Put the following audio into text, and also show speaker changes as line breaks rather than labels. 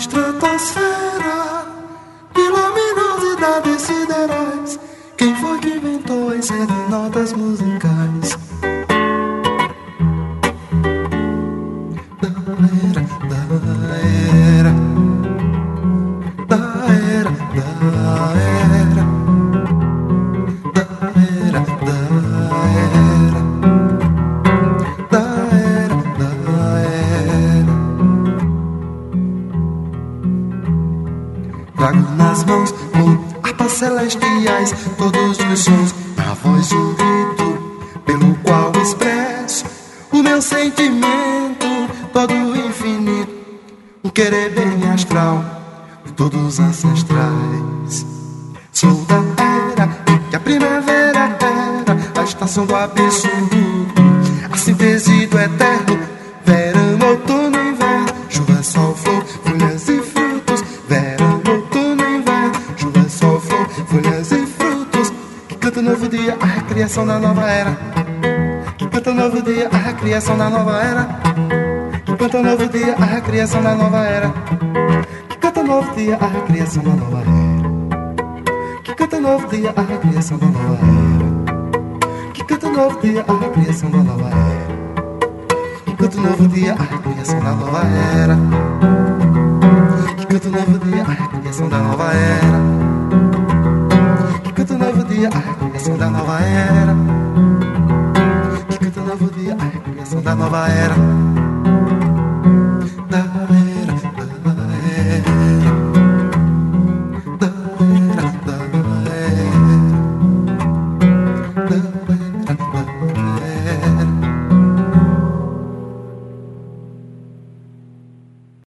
estratosfera de luminosidades siderais, quem foi que inventou as notas musicais? Celestiais, todos os sons, na voz um grito, pelo qual expresso o meu sentimento, todo infinito, um querer bem astral, de todos ancestrais. Sou da era que a primavera era a estação do absurdo, a síntese do eterno, canta novo dia, a recriação da nova era. Que canta novo dia, a recriação da nova era. Que canta novo dia, a recriação da nova era. Que canta novo dia, a recriação da nova era. Que canta novo dia, a recriação da nova era. Que canta novo dia, a recriação da nova era. Que canta novo dia, a recriação da nova era. Que canta novo dia, a recriação da nova era dia, a recriação da nova era. Que canta novo dia, a recriação da nova era.